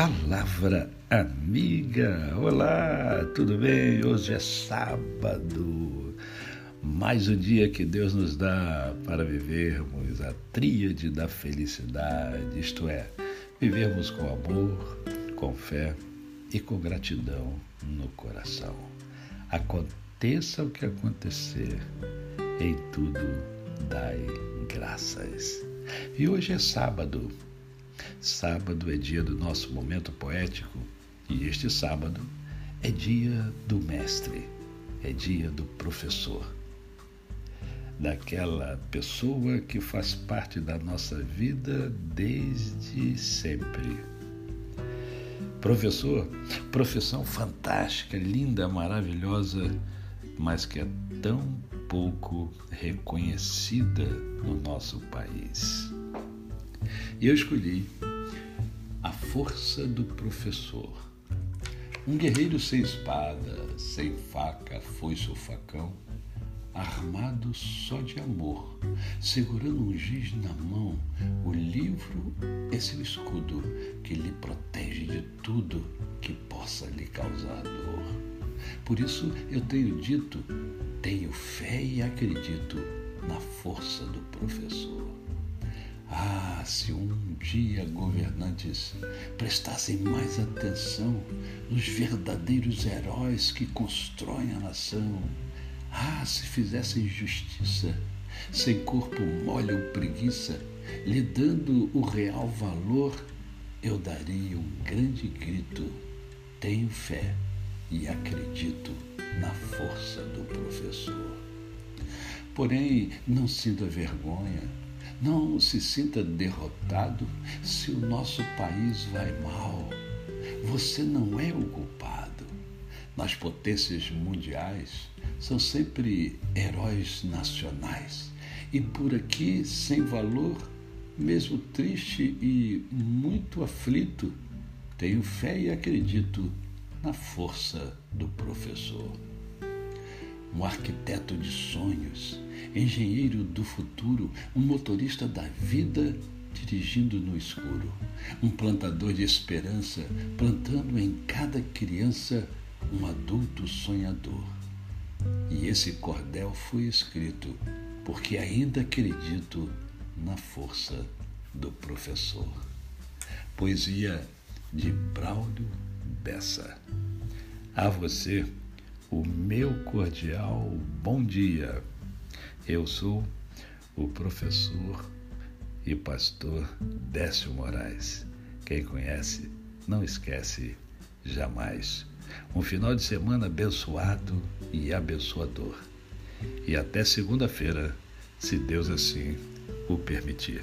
palavra amiga. Olá, tudo bem? Hoje é sábado. Mais um dia que Deus nos dá para vivermos a tríade da felicidade, isto é, vivermos com amor, com fé e com gratidão no coração. Aconteça o que acontecer, em tudo dai graças. E hoje é sábado. Sábado é dia do nosso momento poético e este sábado é dia do mestre, é dia do professor, daquela pessoa que faz parte da nossa vida desde sempre. Professor, profissão fantástica, linda, maravilhosa, mas que é tão pouco reconhecida no nosso país. E eu escolhi a força do professor. Um guerreiro sem espada, sem faca, foice ou facão, armado só de amor, segurando um giz na mão, o livro é seu escudo que lhe protege de tudo que possa lhe causar dor. Por isso eu tenho dito, tenho fé e acredito na força do professor. Ah, se um dia governantes prestassem mais atenção nos verdadeiros heróis que constroem a nação. Ah, se fizessem justiça, sem corpo mole ou preguiça, lhe dando o real valor, eu daria um grande grito. Tenho fé e acredito na força do professor. Porém, não sinta vergonha não se sinta derrotado se o nosso país vai mal. Você não é o culpado. Nas potências mundiais são sempre heróis nacionais. E por aqui, sem valor, mesmo triste e muito aflito, tenho fé e acredito na força do professor um arquiteto de sonhos, engenheiro do futuro, um motorista da vida dirigindo no escuro, um plantador de esperança, plantando em cada criança um adulto sonhador. E esse cordel foi escrito porque ainda acredito na força do professor. Poesia de Braulio Bessa. A você o meu cordial bom dia. Eu sou o professor e pastor Décio Moraes. Quem conhece, não esquece jamais. Um final de semana abençoado e abençoador. E até segunda-feira, se Deus assim o permitir.